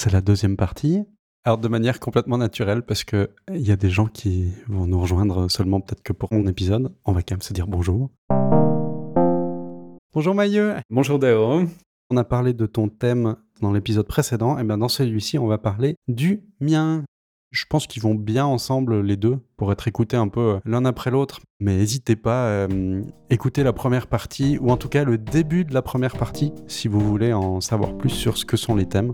C'est la deuxième partie. Alors de manière complètement naturelle, parce qu'il y a des gens qui vont nous rejoindre seulement peut-être que pour mon épisode. On va quand même se dire bonjour. Bonjour Mailleux. Bonjour Dao. On a parlé de ton thème dans l'épisode précédent, et bien dans celui-ci, on va parler du mien. Je pense qu'ils vont bien ensemble les deux pour être écoutés un peu euh, l'un après l'autre. Mais n'hésitez pas à euh, écouter la première partie, ou en tout cas le début de la première partie, si vous voulez en savoir plus sur ce que sont les thèmes.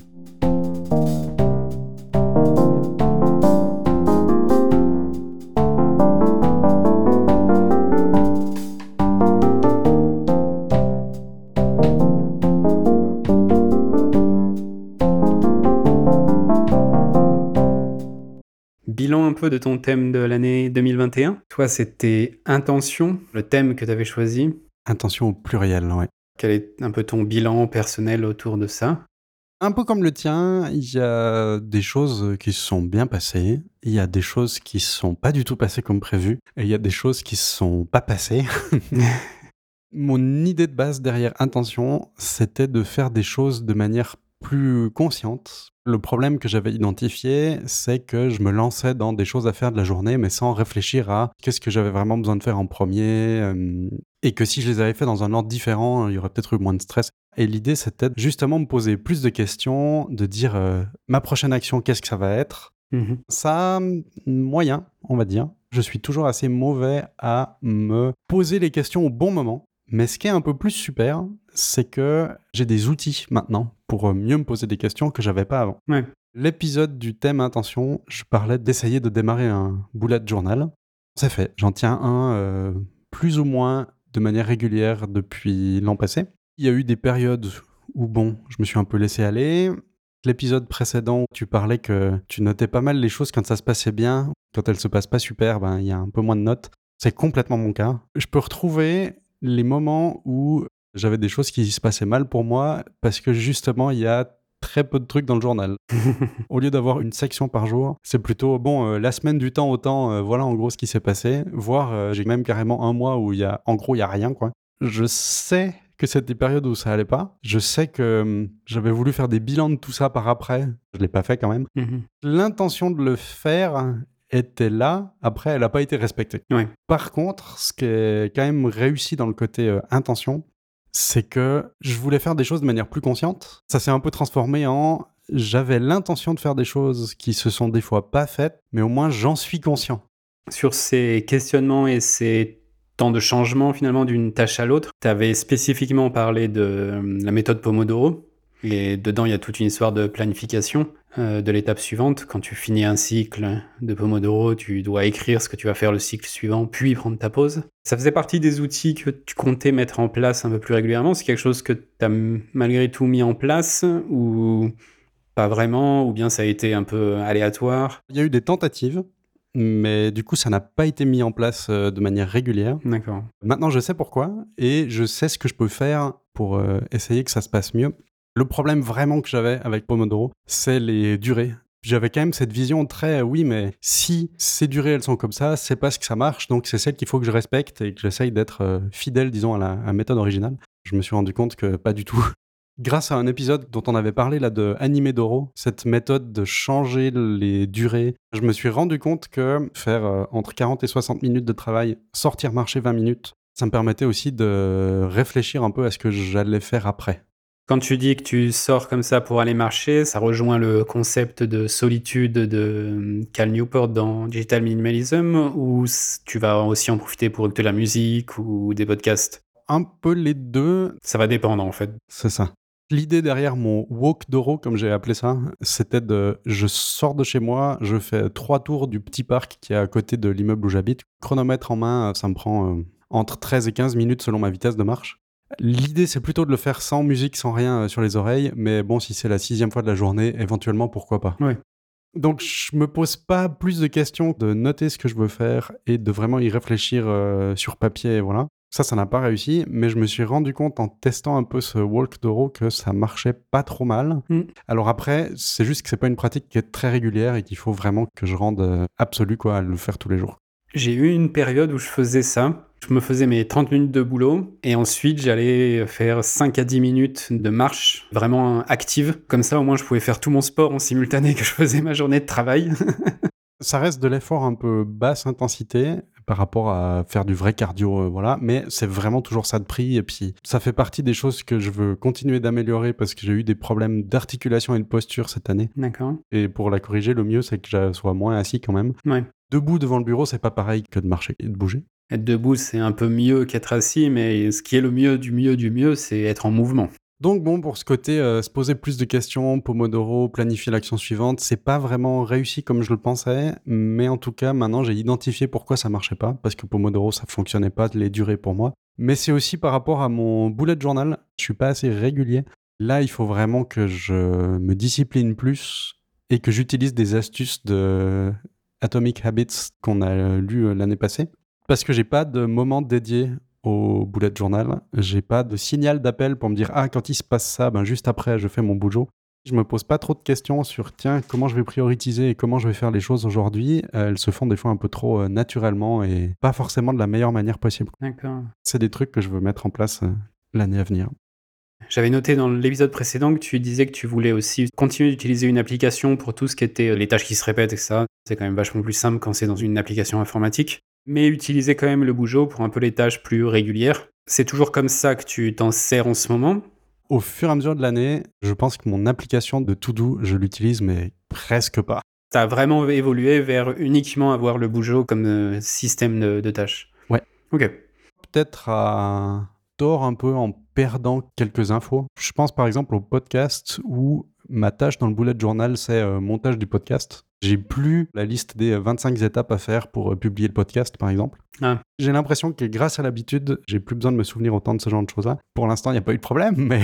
Bilan un peu de ton thème de l'année 2021. Toi, c'était intention, le thème que tu avais choisi? Intention au pluriel, ouais. Quel est un peu ton bilan personnel autour de ça? Un peu comme le tien, il y a des choses qui se sont bien passées, il y a des choses qui se sont pas du tout passées comme prévu, et il y a des choses qui se sont pas passées. Mon idée de base derrière intention, c'était de faire des choses de manière plus consciente. Le problème que j'avais identifié, c'est que je me lançais dans des choses à faire de la journée, mais sans réfléchir à qu'est-ce que j'avais vraiment besoin de faire en premier, euh, et que si je les avais fait dans un ordre différent, il y aurait peut-être eu moins de stress. Et l'idée, c'était justement me poser plus de questions, de dire euh, ma prochaine action, qu'est-ce que ça va être? Mhm. Ça, moyen, on va dire. Je suis toujours assez mauvais à me poser les questions au bon moment. Mais ce qui est un peu plus super, c'est que j'ai des outils maintenant pour euh, mieux me poser des questions que j'avais pas avant. Ouais. L'épisode du thème intention, je parlais d'essayer de démarrer un bullet journal. C'est fait. J'en tiens un euh, plus ou moins de manière régulière depuis l'an passé. Il y a eu des périodes où, bon, je me suis un peu laissé aller. L'épisode précédent, tu parlais que tu notais pas mal les choses quand ça se passait bien. Quand elles se passent pas super, ben, il y a un peu moins de notes. C'est complètement mon cas. Je peux retrouver les moments où j'avais des choses qui se passaient mal pour moi parce que justement, il y a très peu de trucs dans le journal. Au lieu d'avoir une section par jour, c'est plutôt bon, euh, la semaine du temps au temps, euh, voilà en gros ce qui s'est passé. Voire euh, j'ai même carrément un mois où il y a, en gros, il y a rien quoi. Je sais que c'était des périodes où ça allait pas. Je sais que hum, j'avais voulu faire des bilans de tout ça par après. Je l'ai pas fait quand même. Mhm. L'intention de le faire était là. Après, elle n'a pas été respectée. Ouais. Par contre, ce qui est quand même réussi dans le côté euh, intention, c'est que je voulais faire des choses de manière plus consciente. Ça s'est un peu transformé en j'avais l'intention de faire des choses qui se sont des fois pas faites, mais au moins j'en suis conscient. Sur ces questionnements et ces temps de changement finalement d'une tâche à l'autre, tu avais spécifiquement parlé de euh, la méthode Pomodoro. Et dedans, il y a toute une histoire de planification euh, de l'étape suivante. Quand tu finis un cycle de Pomodoro, tu dois écrire ce que tu vas faire le cycle suivant, puis prendre ta pause. Ça faisait partie des outils que tu comptais mettre en place un peu plus régulièrement. C'est quelque chose que tu as malgré tout mis en place ou pas vraiment, ou bien ça a été un peu aléatoire? Il y a eu des tentatives, mais du coup, ça n'a pas été mis en place euh, de manière régulière. D'accord. Maintenant, je sais pourquoi et je sais ce que je peux faire pour euh, essayer que ça se passe mieux. Le problème vraiment que j'avais avec Pomodoro, c'est les durées. J'avais quand même cette vision très oui, mais si ces durées elles sont comme ça, c'est parce que ça marche, donc c'est celle qu'il faut que je respecte et que j'essaye d'être euh, fidèle, disons, à la, méthode originale. Je me suis rendu compte que pas du tout. Grâce à un épisode dont on avait parlé là de Animedoro, cette méthode de changer les durées, je me suis rendu compte que faire euh, entre 40 et 60 minutes de travail, sortir marcher 20 minutes, ça me permettait aussi de réfléchir un peu à ce que j'allais faire après. Quand tu dis que tu sors comme ça pour aller marcher, ça rejoint le concept de solitude de Cal Newport dans Digital Minimalism ou tu vas aussi en profiter pour écouter de la musique ou des podcasts? Un peu les deux, Ça va dépendre en fait. c'est ça. L'idée derrière mon walk d'oro, comme j'ai appelé ça, c'était de je sors de chez moi, je fais trois tours du petit parc qui est à côté de l'immeuble où j'habite. Chronomètre en main, ça me prend euh, entre 13 et 15 minutes selon ma vitesse de marche. L'idée, c'est plutôt de le faire sans musique, sans rien euh, sur les oreilles, mais bon, si c'est la sixième fois de la journée, éventuellement, pourquoi pas. Ouais. Donc, je me pose pas plus de questions de noter ce que je veux faire et de vraiment y réfléchir euh, sur papier, voilà. Ça, ça n'a pas réussi, mais je me suis rendu compte en testant un peu ce walk d'euro que ça marchait pas trop mal. Mm. Alors après, c'est juste que c'est pas une pratique qui est très régulière et qu'il faut vraiment que je rende euh, absolu quoi à le faire tous les jours. J'ai eu une période où je faisais ça. Je me faisais mes 30 minutes de boulot et ensuite j'allais faire 5 à 10 minutes de marche vraiment active. Comme ça, au moins, je pouvais faire tout mon sport en simultané que je faisais ma journée de travail. ça reste de l'effort un peu basse intensité par rapport à faire du vrai cardio, euh, voilà. Mais c'est vraiment toujours ça de prix. Et puis, ça fait partie des choses que je veux continuer d'améliorer parce que j'ai eu des problèmes d'articulation et de posture cette année. D'accord. Et pour la corriger, le mieux, c'est que je sois moins assis quand même. Ouais. Debout devant le bureau, c'est pas pareil que de marcher et de bouger. Être debout, c'est un peu mieux qu'être assis, mais ce qui est le mieux du mieux du mieux, c'est être en mouvement. Donc bon, pour ce côté, euh, se poser plus de questions, Pomodoro, planifier l'action suivante, c'est pas vraiment réussi comme je le pensais, mais en tout cas, maintenant j'ai identifié pourquoi ça marchait pas, parce que Pomodoro, ça fonctionnait pas, les durées pour moi. Mais c'est aussi par rapport à mon bullet journal, je suis pas assez régulier. Là, il faut vraiment que je me discipline plus et que j'utilise des astuces de Atomic Habits qu'on a lu euh, l'année passée, parce que j'ai pas de moment dédié au bullet journal. J'ai pas de signal d'appel pour me dire ah quand il se passe ça, ben juste après je fais mon boulot. Je me pose pas trop de questions sur tiens comment je vais prioriser et comment je vais faire les choses aujourd'hui. elles se font des fois un peu trop euh, naturellement et pas forcément de la meilleure manière possible. D'accord. C'est des trucs que je veux mettre en place euh, l'année à venir. J'avais noté dans l'épisode précédent que tu disais que tu voulais aussi continuer d'utiliser une application pour tout ce qui était euh, les tâches qui se répètent et ça. C'est quand même vachement plus simple quand c'est dans une application informatique mais utiliser quand même le Bougeot pour un peu les tâches plus régulières. C'est toujours comme ça que tu t'en sers en ce moment? Au fur et à mesure de l'année, je pense que mon application de To-Do, je l'utilise, mais presque pas. Tu as vraiment évolué vers uniquement avoir le Bougeot comme euh, système de, tâches? Ouais. Ok. Peut-être à tort un peu en perdant quelques infos. Je pense par exemple au podcast où ma tâche dans le bullet journal, c'est euh, montage du podcast. J'ai plus la liste des 25 étapes à faire pour euh, publier le podcast, par exemple. Ah. J'ai l'impression que grâce à l'habitude, j'ai plus besoin de me souvenir autant de ce genre de choses-là. Pour l'instant, il n'y a pas eu de problème, mais,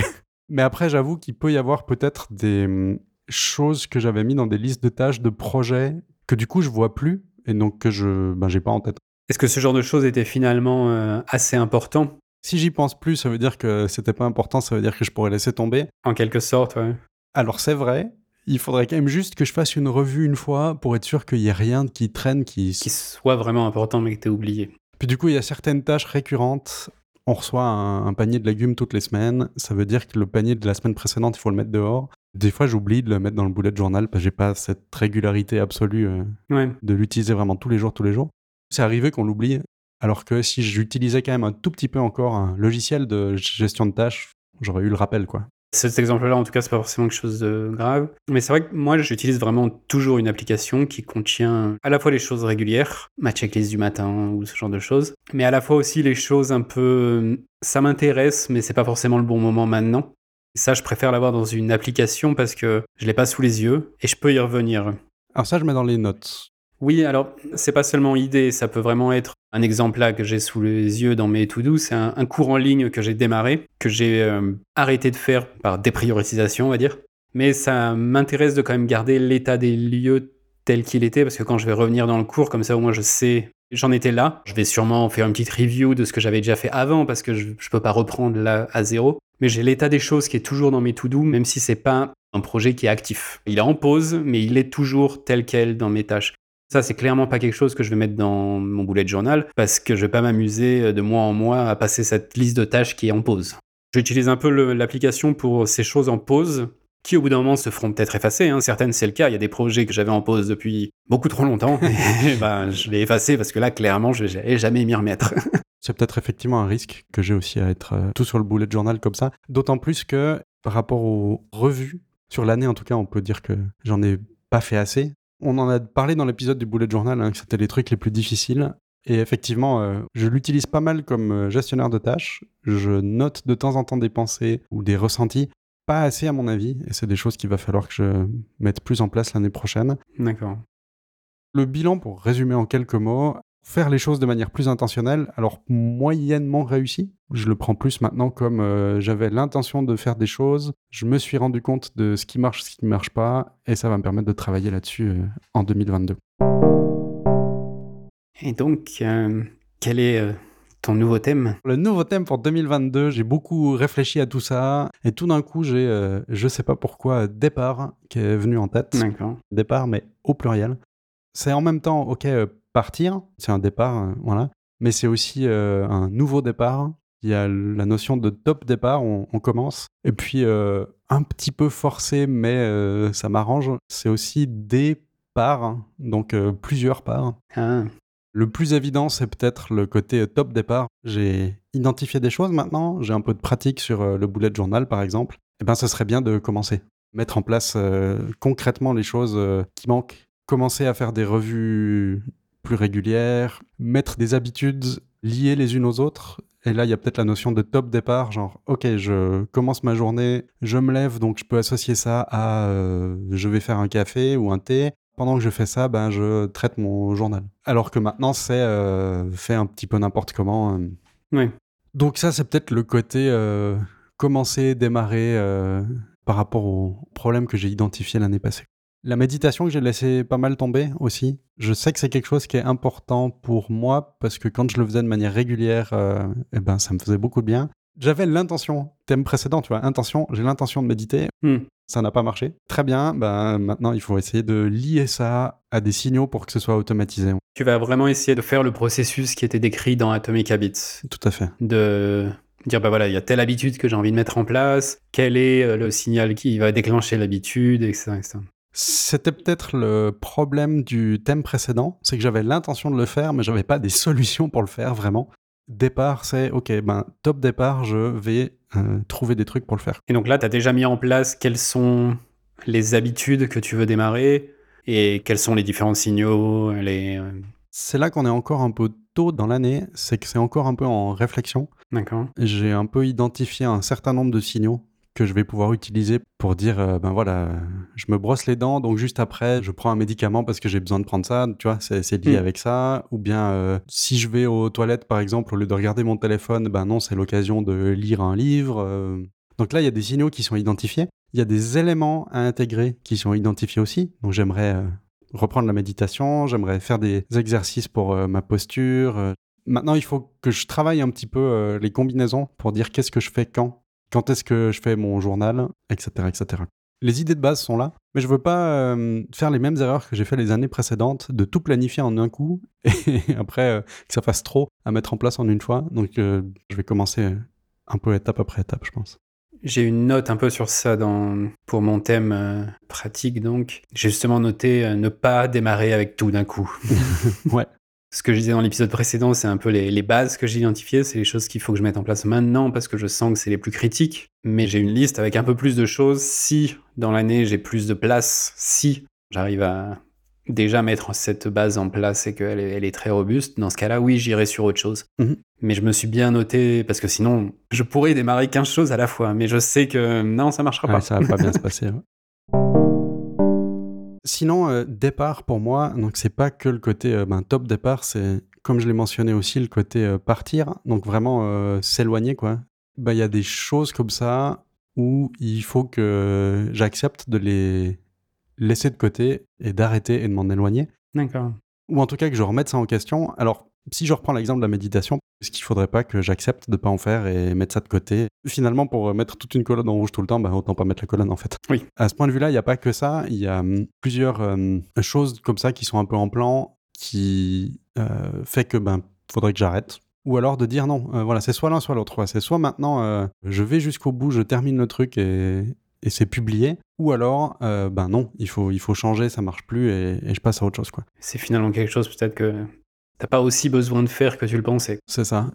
mais après, j'avoue qu'il peut y avoir peut-être des hum, choses que j'avais mis dans des listes de tâches, de projets, que du coup, je vois plus et donc que je ben, j'ai pas en tête. Est-ce que ce genre de choses était finalement euh, assez important? Si j'y pense plus, ça veut dire que c'était pas important, ça veut dire que je pourrais laisser tomber. En quelque sorte, ouais. Alors c'est vrai, il faudrait quand même juste que je fasse une revue une fois pour être sûr qu'il n'y ait rien qui traîne, qui... qui soit vraiment important mais que tu oublié. Puis du coup, il y a certaines tâches récurrentes. On reçoit un, panier de légumes toutes les semaines. Ça veut dire que le panier de la semaine précédente, il faut le mettre dehors. Des fois, j'oublie de le mettre dans le bullet journal parce que j'ai pas cette régularité absolue euh, de l'utiliser vraiment tous les jours, tous les jours. C'est arrivé qu'on l'oublie. Alors que si j'utilisais quand même un tout petit peu encore un logiciel de gestion de tâches, j'aurais eu le rappel, quoi. Cet exemple-là, en tout cas, c'est pas forcément quelque chose de grave. Mais c'est vrai que moi, j'utilise vraiment toujours une application qui contient à la fois les choses régulières, ma checklist du matin ou ce genre de choses, mais à la fois aussi les choses un peu. Ça m'intéresse, mais c'est pas forcément le bon moment maintenant. ça, je préfère l'avoir dans une application parce que je l'ai pas sous les yeux et je peux y revenir. Alors ça, je mets dans les notes. Oui, alors c'est pas seulement idée, ça peut vraiment être un exemple là que j'ai sous les yeux dans mes to-do, c'est un, cours en ligne que j'ai démarré, que j'ai euh, arrêté de faire par dépriorisation, on va dire. Mais ça m'intéresse de quand même garder l'état des lieux tel qu'il était, parce que quand je vais revenir dans le cours, comme ça au moins je sais, j'en étais là. Je vais sûrement faire une petite review de ce que j'avais déjà fait avant, parce que je, je peux pas reprendre là à zéro. Mais j'ai l'état des choses qui est toujours dans mes to-do, même si c'est pas un projet qui est actif. Il est en pause, mais il est toujours tel quel dans mes tâches. Ça, c'est clairement pas quelque chose que je vais mettre dans mon boulet de journal parce que je vais pas m'amuser euh, de mois en mois à passer cette liste de tâches qui est en pause. J'utilise un peu l'application pour ces choses en pause qui au bout d'un moment se feront peut-être effacer. Hein. Certaines, c'est le cas. Il y a des projets que j'avais en pause depuis beaucoup trop longtemps. et ben, je l'ai effacé parce que là, clairement, je n'ai jamais m'y remettre. c'est peut-être effectivement un risque que j'ai aussi à être euh, tout sur le bullet journal comme ça. D'autant plus que par rapport aux revues, sur l'année en tout cas, on peut dire que j'en ai pas fait assez. On en a parlé dans l'épisode du bullet journal, hein, que c'était les trucs les plus difficiles. Et effectivement, euh, je l'utilise pas mal comme euh, gestionnaire de tâches. Je note de temps en temps des pensées ou des ressentis. Pas assez à mon avis, et c'est des choses qu'il va falloir que je mette plus en place l'année prochaine. D'accord. Le bilan, pour résumer en quelques mots, faire les choses de manière plus intentionnelle, alors moyennement réussi. Je le prends plus maintenant comme euh, j'avais l'intention de faire des choses, je me suis rendu compte de ce qui marche, ce qui ne marche pas, et ça va me permettre de travailler là-dessus euh, en 2022. Et donc, euh, quel est ton nouveau thème? Le nouveau thème pour 2022, j'ai beaucoup réfléchi à tout ça, et tout d'un coup, j'ai, je sais pas pourquoi, départ qui est venu en tête. D'accord. Départ, mais au pluriel. C'est en même temps, ok, partir, c'est un départ, euh, voilà. mais c'est aussi euh, un nouveau départ. Il y a la notion de top départ, on, on commence. Et puis, euh, un petit peu forcé, mais ça m'arrange, c'est aussi des parts, hein. donc plusieurs parts. Ah, Le plus évident, c'est peut-être le côté top départ. J'ai identifié des choses maintenant, j'ai un peu de pratique sur le bullet journal par exemple. Et ben, ce serait bien de commencer. Mettre en place euh, concrètement les choses euh, qui manquent. Commencer à faire des revues plus régulières, mettre des habitudes liées les unes aux autres. Et là, il y a peut-être la notion de top départ, genre, ok, je commence ma journée, je me lève, donc je peux associer ça à euh, je vais faire un café ou un thé. Pendant que je fais ça, ben, je traite mon journal. Alors que maintenant, c'est euh, fait un petit peu n'importe comment. euh. oui. Donc ça, c'est peut-être le côté commencer, démarrer par rapport aux problèmes que j'ai identifiés l'année passée. La méditation que j'ai laissé pas mal tomber aussi. Je sais que c'est quelque chose qui est important pour moi parce que quand je le faisais de manière régulière, euh, eh ben, ça me faisait beaucoup de bien. J'avais l'intention, thème précédent, tu vois, intention, j'ai l'intention de méditer, Hmm. ça n'a pas marché. Très bien, ben, maintenant il faut essayer de lier ça à des signaux pour que ce soit automatisé. Tu vas vraiment essayer de faire le processus qui était décrit dans Atomic Habits. Tout à fait. De dire, bah voilà, il y a telle habitude que j'ai envie de mettre en place, quel est euh, le signal qui va déclencher l'habitude, etc. etc. C'était peut-être le problème du thème précédent, c'est que j'avais l'intention de le faire, mais j'avais pas des solutions pour le faire vraiment. Départ, c'est ok, ben top départ, je vais euh, trouver des trucs pour le faire. Et donc là, tu as déjà mis en place quelles sont les habitudes que tu veux démarrer et quels sont les différents signaux, les... euh, C'est là qu'on est encore un peu tôt dans l'année, c'est que c'est encore un peu en réflexion. D'accord. J'ai un peu identifié un certain nombre de signaux que je vais pouvoir utiliser pour dire euh, ben voilà, je me brosse les dents, donc juste après, je prends un médicament parce que j'ai besoin de prendre ça, tu vois, c'est c'est lié Mm. avec ça. Ou bien, euh, si je vais aux toilettes, par exemple, au lieu de regarder mon téléphone, ben non, c'est l'occasion de lire un livre. euh. Donc là, il y a des signaux qui sont identifiés. Il y a des éléments à intégrer qui sont identifiés aussi. Donc j'aimerais reprendre la méditation, j'aimerais faire des exercices pour ma posture. Maintenant, il faut que je travaille un petit peu les combinaisons pour dire qu'est-ce que je fais quand, quand est-ce que je fais mon journal, etc., etc. Les idées de base sont là, mais je veux pas euh, faire les mêmes erreurs que j'ai fait les années précédentes, de tout planifier en un coup et après euh, que ça fasse trop à mettre en place en une fois. Donc, euh, je vais commencer un peu étape après étape, je pense. J'ai une note un peu sur ça dans, pour mon thème pratique, donc. J'ai justement noté ne pas démarrer avec tout d'un coup. Ouais. Ce que je disais dans l'épisode précédent, c'est un peu les, les bases que j'ai identifiées, c'est les choses qu'il faut que je mette en place maintenant parce que je sens que c'est les plus critiques. Mais j'ai une liste avec un peu plus de choses si dans l'année j'ai plus de place, si j'arrive à déjà mettre cette base en place et qu'elle est, elle est très robuste, dans ce cas-là, oui, j'irai sur autre chose. Mhm. Mais je me suis bien noté parce que sinon, je pourrais démarrer 15 choses à la fois, mais je sais que non, ça marchera Ouais, pas. ça va pas bien se passer. ouais. Sinon, euh, départ pour moi, donc c'est pas que le côté euh, ben, top départ, c'est comme je l'ai mentionné aussi le côté euh, partir, donc vraiment s'éloigner quoi. Ben, il y a des choses comme ça où il faut que j'accepte de les laisser de côté et d'arrêter et de m'en éloigner, D'accord. ou en tout cas que je remette ça en question. Alors si je reprends l'exemple de la méditation, est-ce qu'il faudrait pas que j'accepte de pas en faire et mettre ça de côté? Finalement, pour euh, mettre toute une colonne en rouge tout le temps, bah, autant pas mettre la colonne en fait. Oui. À ce point de vue-là, il n'y a pas que ça. Il y a hum, plusieurs hum, choses comme ça qui sont un peu en plan qui euh, fait que ben faudrait que j'arrête. Ou alors de dire non, euh, voilà, c'est soit l'un soit l'autre. C'est soit maintenant euh, je vais jusqu'au bout, je termine le truc et, et c'est publié. Ou alors, euh, ben non, il faut, il faut changer, ça marche plus et, et je passe à autre chose. quoi. C'est finalement quelque chose peut-être que t'as pas aussi besoin de faire que tu le pensais. C'est ça.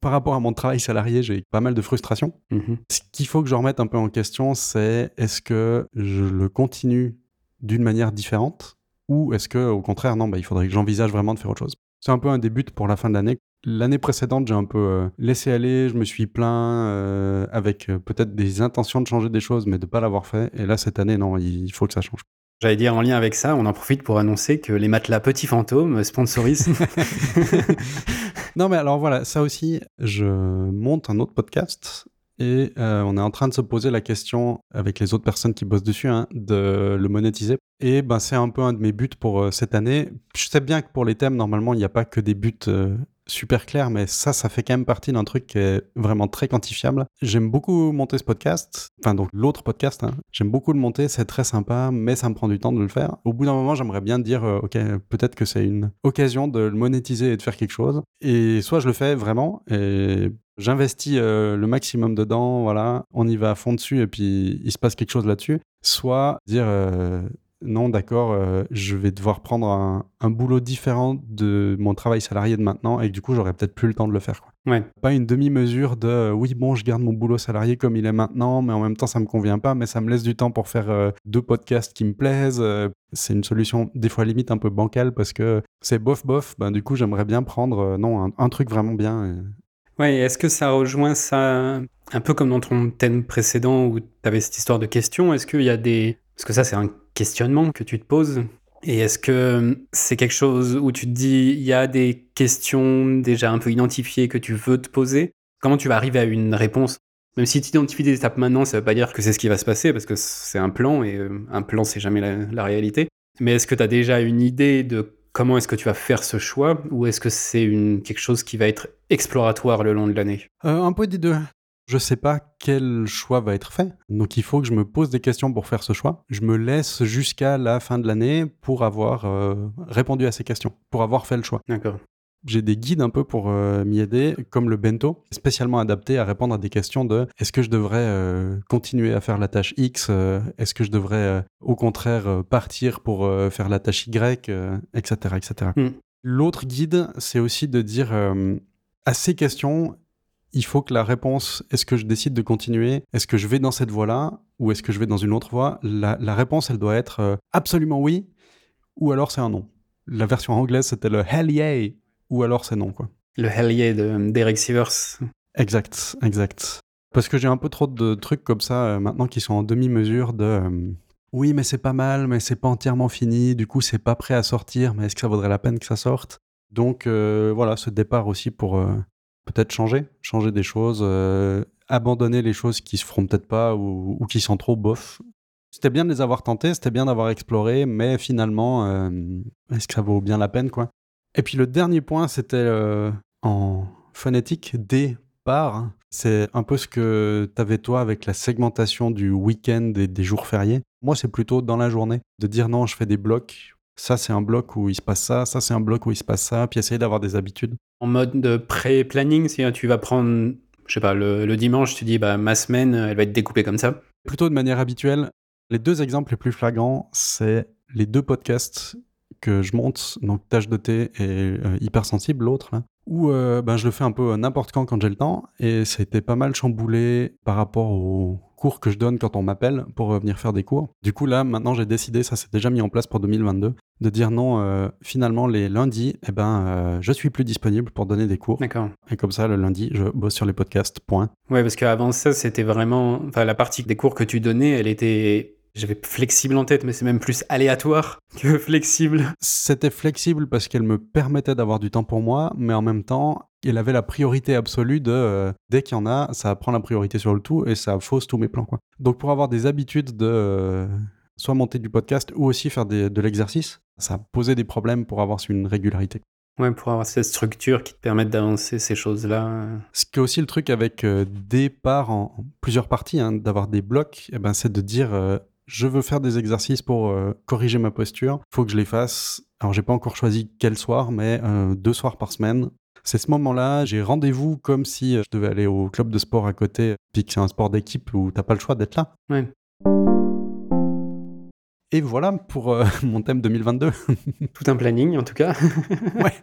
Par rapport à mon travail salarié, j'ai pas mal de frustration. Mhm. Ce qu'il faut que je remette un peu en question, c'est est-ce que je le continue d'une manière différente ou est-ce que au contraire, non, bah, il faudrait que j'envisage vraiment de faire autre chose. C'est un peu un début pour la fin de l'année. L'année précédente, j'ai un peu euh, laissé aller, je me suis plaint euh, avec euh, peut-être des intentions de changer des choses, mais de pas l'avoir fait. Et là, cette année, non, il faut que ça change. J'allais dire en lien avec ça, on en profite pour annoncer que les matelas Petits Fantômes sponsorisent. non, mais alors voilà, ça aussi, je monte un autre podcast et euh, on est en train de se poser la question avec les autres personnes qui bossent dessus hein, de le monétiser. Et ben, c'est un peu un de mes buts pour euh, cette année. Je sais bien que pour les thèmes, normalement, il n'y a pas que des buts euh, super clair, mais ça, ça fait quand même partie d'un truc qui est vraiment très quantifiable. J'aime beaucoup monter ce podcast, enfin donc l'autre podcast, hein. j'aime beaucoup le monter, c'est très sympa, mais ça me prend du temps de le faire. Au bout d'un moment, j'aimerais bien dire, euh, ok, peut-être que c'est une occasion de le monétiser et de faire quelque chose. Et soit je le fais vraiment, et j'investis euh, le maximum dedans, voilà, on y va à fond dessus, et puis il se passe quelque chose là-dessus. Soit dire, euh, non, d'accord, euh, je vais devoir prendre un, boulot différent de mon travail salarié de maintenant et du coup, j'aurais peut-être plus le temps de le faire. Quoi. Ouais. Pas une demi-mesure de euh, oui, bon, je garde mon boulot salarié comme il est maintenant, mais en même temps, ça me convient pas, mais ça me laisse du temps pour faire euh, deux podcasts qui me plaisent. c'est une solution des fois limite un peu bancale parce que c'est bof bof. Ben, du coup, j'aimerais bien prendre non un, truc vraiment bien. Ouais, est-ce que ça rejoint ça un peu comme dans ton thème précédent où tu avais cette histoire de questions? Est-ce qu'il y a des. Parce que ça, c'est un questionnement que tu te poses Et est-ce que c'est quelque chose où tu te dis, il y a des questions déjà un peu identifiées que tu veux te poser? Comment tu vas arriver à une réponse? Même si tu identifies des étapes maintenant, ça ne veut pas dire que c'est ce qui va se passer, parce que c'est un plan, et euh, un plan, c'est jamais la, réalité. Mais est-ce que tu as déjà une idée de comment est-ce que tu vas faire ce choix, ou est-ce que c'est quelque chose qui va être exploratoire le long de l'année? Euh, Un peu des deux je sais pas quel choix va être fait. Donc il faut que je me pose des questions pour faire ce choix. Je me laisse jusqu'à la fin de l'année pour avoir euh, répondu à ces questions, pour avoir fait le choix. D'accord. J'ai des guides un peu pour euh, m'y aider, comme le bento, spécialement adapté à répondre à des questions de est-ce que je devrais euh, continuer à faire la tâche X Est-ce que je devrais au contraire partir pour faire la tâche Y Etc. etc. Hmm. L'autre guide, c'est aussi de dire à ces questions, il faut que la réponse, est-ce que je décide de continuer? Est-ce que je vais dans cette voie-là? Ou est-ce que je vais dans une autre voie? La, réponse, elle doit être euh, absolument oui, ou alors c'est un non. La version anglaise, c'était le hell yeah, ou alors c'est non, quoi. Le hell yeah d'Eric Sivers. Exact, exact. Parce que j'ai un peu trop de trucs comme ça euh, maintenant qui sont en demi-mesure de euh, oui, mais c'est pas mal, mais c'est pas entièrement fini, du coup c'est pas prêt à sortir, mais est-ce que ça vaudrait la peine que ça sorte? Donc voilà, ce départ aussi pour peut-être changer, changer des choses, euh, abandonner les choses qui se feront peut-être pas ou, qui sont trop bof. C'était bien de les avoir tentés, c'était bien d'avoir exploré, mais finalement, euh, est-ce que ça vaut bien la peine, quoi? Et puis le dernier point, c'était euh, en phonétique, départ. C'est un peu ce que tu avais toi avec la segmentation du week-end et des jours fériés. Moi, c'est plutôt dans la journée, de dire non, je fais des blocs ça c'est un bloc où il se passe ça, ça c'est un bloc où il se passe ça, puis essayer d'avoir des habitudes. En mode de pré-planning, si tu vas prendre, je sais pas, le, dimanche, tu dis bah ma semaine, elle va être découpée comme ça. Plutôt de manière habituelle. Les deux exemples les plus flagrants, c'est les deux podcasts que je monte, donc Tâche de thé et euh, Hypersensible, l'autre, où euh, ben, je le fais un peu n'importe quand quand j'ai le temps, et ça a été pas mal chamboulé par rapport au cours que je donne quand on m'appelle pour euh, venir faire des cours. Du coup, là, maintenant, j'ai décidé, ça s'est déjà mis en place pour 2022, de dire non, euh, finalement, les lundis, eh ben, euh, je suis plus disponible pour donner des cours. D'accord. Et comme ça, le lundi, je bosse sur les podcasts, point. Ouais, parce qu'avant ça, c'était vraiment. Enfin, la partie des cours que tu donnais, elle était j'avais flexible en tête, mais c'est même plus aléatoire que flexible. C'était flexible parce qu'elle me permettait d'avoir du temps pour moi, mais en même temps, elle avait la priorité absolue de euh, dès qu'il y en a, ça prend la priorité sur le tout et ça fausse tous mes plans. Quoi. Donc pour avoir des habitudes de euh, soit monter du podcast ou aussi faire de l'exercice, ça posé des problèmes pour avoir une régularité. Ouais, pour avoir cette structure qui te permette d'avancer ces choses-là. Ce qui est aussi le truc avec euh, des parts en, plusieurs parties, hein, d'avoir des blocs, eh ben, c'est de dire je veux faire des exercices pour corriger ma posture, faut que je les fasse. Alors j'ai pas encore choisi quel soir, mais deux soirs par semaine c'est ce moment-là, j'ai rendez-vous comme si euh, je devais aller au club de sport à côté, puis que c'est un sport d'équipe où t'as pas le choix d'être là. Ouais. Et voilà pour euh, mon thème 2022. Tout un planning en tout cas. ouais.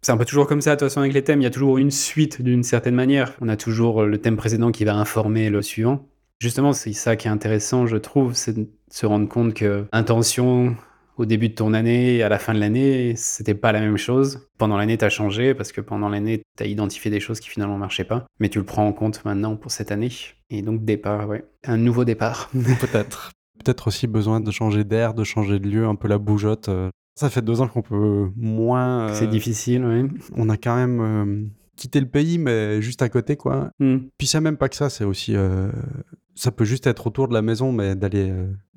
C'est un peu toujours comme ça, de toute façon, avec les thèmes, il y a toujours une suite d'une certaine manière. On a toujours le thème précédent qui va informer le suivant. Justement, c'est ça qui est intéressant, je trouve, c'est de se rendre compte que intention, au début de ton année et à la fin de l'année, c'était pas la même chose. Pendant l'année, tu as changé parce que pendant l'année, tu as identifié des choses qui finalement marchaient pas. Mais tu le prends en compte maintenant pour cette année. Et donc, départ, ouais. Un nouveau départ. Peut-être. Peut-être aussi besoin de changer d'air, de changer de lieu, un peu la bougeotte. Euh. Ça fait deux ans qu'on peut moins. C'est euh, difficile, oui. On a quand même euh, quitté le pays, mais juste à côté, quoi. Hmm. Puis c'est même pas que ça, c'est aussi. Ça peut juste être autour de la maison, mais d'aller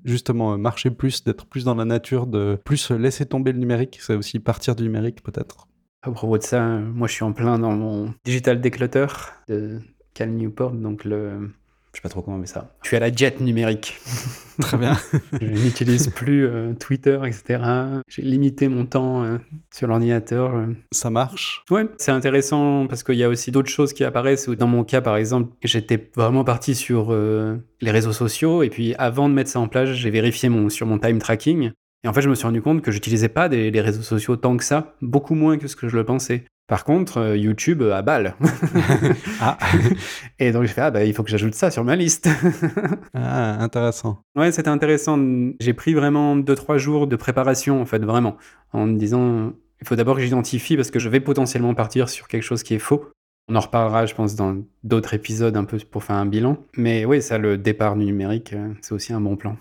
justement euh, marcher plus, d'être plus dans la nature, de plus laisser tomber le numérique, c'est aussi partir du numérique peut-être. À propos de ça, moi je suis en plein dans mon digital declutter de Cal Newport, donc le je sais pas trop comment on met ça. Je suis à la jet numérique. Très bien. je n'utilise plus euh, Twitter, etc. J'ai limité mon temps euh, sur l'ordinateur. euh. Ça marche? Ouais, c'est intéressant parce qu'il y a aussi d'autres choses qui apparaissent. Dans mon cas, par exemple, j'étais vraiment parti sur les réseaux sociaux et puis avant de mettre ça en place, j'ai vérifié mon, sur mon time tracking. Et en fait, je me suis rendu compte que j'utilisais pas des, les réseaux sociaux tant que ça, beaucoup moins que ce que je le pensais. Par contre, euh, YouTube à balle. Ah, et donc, je fais, ah bah, il faut que j'ajoute ça sur ma liste. ah intéressant. Ouais, c'était intéressant. J'ai pris vraiment 2-3 jours de préparation, en fait, vraiment, en me disant, il faut d'abord que j'identifie parce que je vais potentiellement partir sur quelque chose qui est faux. On en reparlera, je pense, dans d'autres épisodes un peu pour faire un bilan. Mais oui, ça, le départ du numérique, euh, c'est aussi un bon plan.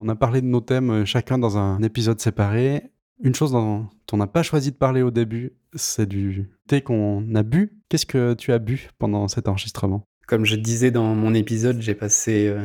On a parlé de nos thèmes euh, chacun dans un épisode séparé. Une chose dont on n'a pas choisi de parler au début, c'est du thé qu'on a bu. Qu'est-ce que tu as bu pendant cet enregistrement? Comme je disais dans mon épisode, j'ai passé euh,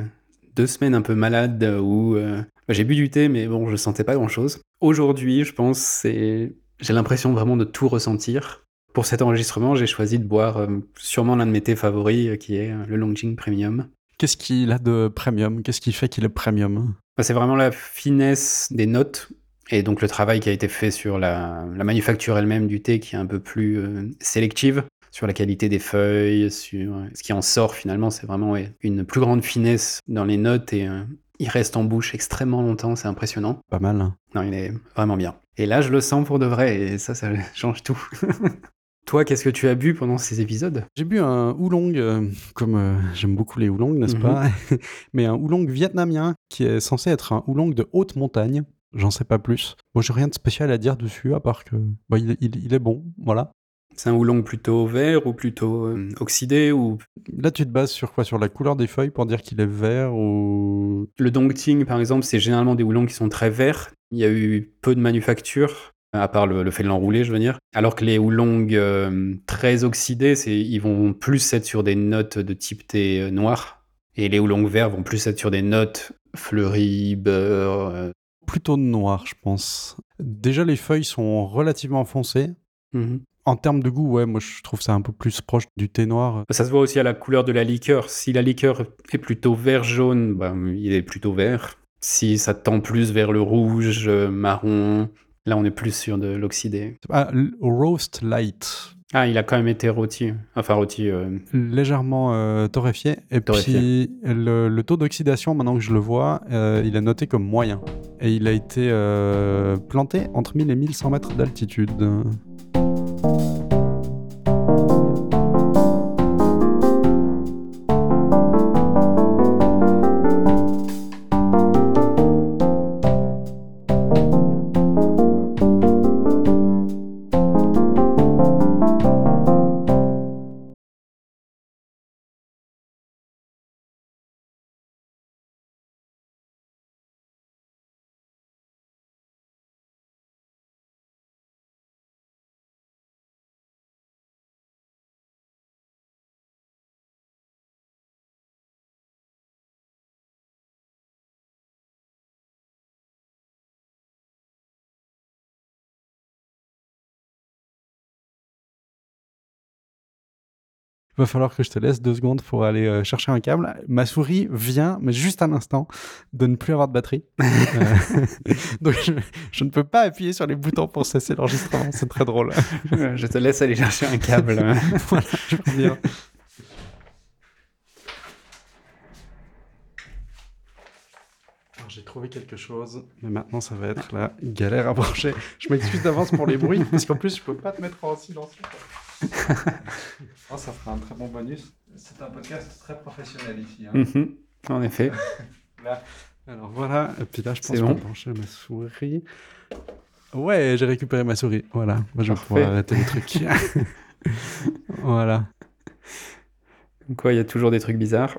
deux semaines un peu malade où euh, bah, j'ai bu du thé, mais bon, je sentais pas grand-chose. Aujourd'hui, je pense, c'est j'ai l'impression vraiment de tout ressentir. Pour cet enregistrement, j'ai choisi de boire euh, sûrement l'un de mes thés favoris, qui est le Longjing Premium. Qu'est-ce qu'il a de premium? Qu'est-ce qui fait qu'il est premium? Bah, c'est vraiment la finesse des notes et donc le travail qui a été fait sur la, la manufacture elle-même du thé qui est un peu plus euh, sélective sur la qualité des feuilles, sur euh, ce qui en sort finalement, c'est vraiment ouais, une plus grande finesse dans les notes et euh, il reste en bouche extrêmement longtemps, c'est impressionnant. Pas mal. hein. Non, il est vraiment bien. Et là, je le sens pour de vrai et ça, ça change tout. Toi, qu'est-ce que tu as bu pendant ces épisodes? J'ai bu un oolong, euh, comme euh, j'aime beaucoup les oolongs, n'est-ce Mhm. pas? Mais un oolong vietnamien qui est censé être un oolong de haute montagne. J'en sais pas plus. Moi, j'ai rien de spécial à dire dessus, à part que bah, il, il- il est bon, voilà. C'est un oolong plutôt vert ou plutôt euh, oxydé ou Là, tu te bases sur quoi? Sur la couleur des feuilles pour dire qu'il est vert ou... Le Dongting, par exemple, c'est généralement des houblons qui sont très verts. Il y a eu peu de manufacture, à part le, le fait de l'enrouler, je veux dire. Alors que les houblons euh, très oxydés, c'est, ils vont plus être sur des notes de type thé euh, noir. Et les houblons verts vont plus être sur des notes fleuries, beurre. Plutôt noir, je pense. Déjà, les feuilles sont relativement foncées. Mhm. En termes de goût, ouais, moi, je trouve ça un peu plus proche du thé noir. Ça se voit aussi à la couleur de la liqueur. Si la liqueur est plutôt vert-jaune, bah, il est plutôt vert. Si ça tend plus vers le rouge, euh, marron, là on est plus sur de l'oxydé. Ah, roast light. Ah, il a quand même été rôti. Enfin, rôti. euh, légèrement euh, torréfié. Et Torréfié. puis le, le taux d'oxydation, maintenant que je le vois, euh, il est noté comme moyen. Et il a été planté entre 1000 et 1100 mètres d'altitude. Il va falloir que je te laisse deux secondes pour aller euh, chercher un câble. Ma souris vient, mais juste un instant, de ne plus avoir de batterie. Euh, Donc je, je ne peux pas appuyer sur les boutons pour cesser l'enregistrement. C'est très drôle. je te laisse aller chercher un câble. voilà, je reviens. J'ai trouvé quelque chose, mais maintenant ça va être la galère à brancher. Je m'excuse d'avance pour les bruits, parce qu'en plus je peux pas te mettre en silencieux. Oh, ça fera un très bon bonus. C'est un podcast très professionnel ici. hein. Mhm, en effet. Alors voilà, et puis là je pense bon. brancher ma souris. Ouais, j'ai récupéré ma souris. Voilà, moi je vais pouvoir arrêter le truc. voilà. Comme quoi, il y a toujours des trucs bizarres?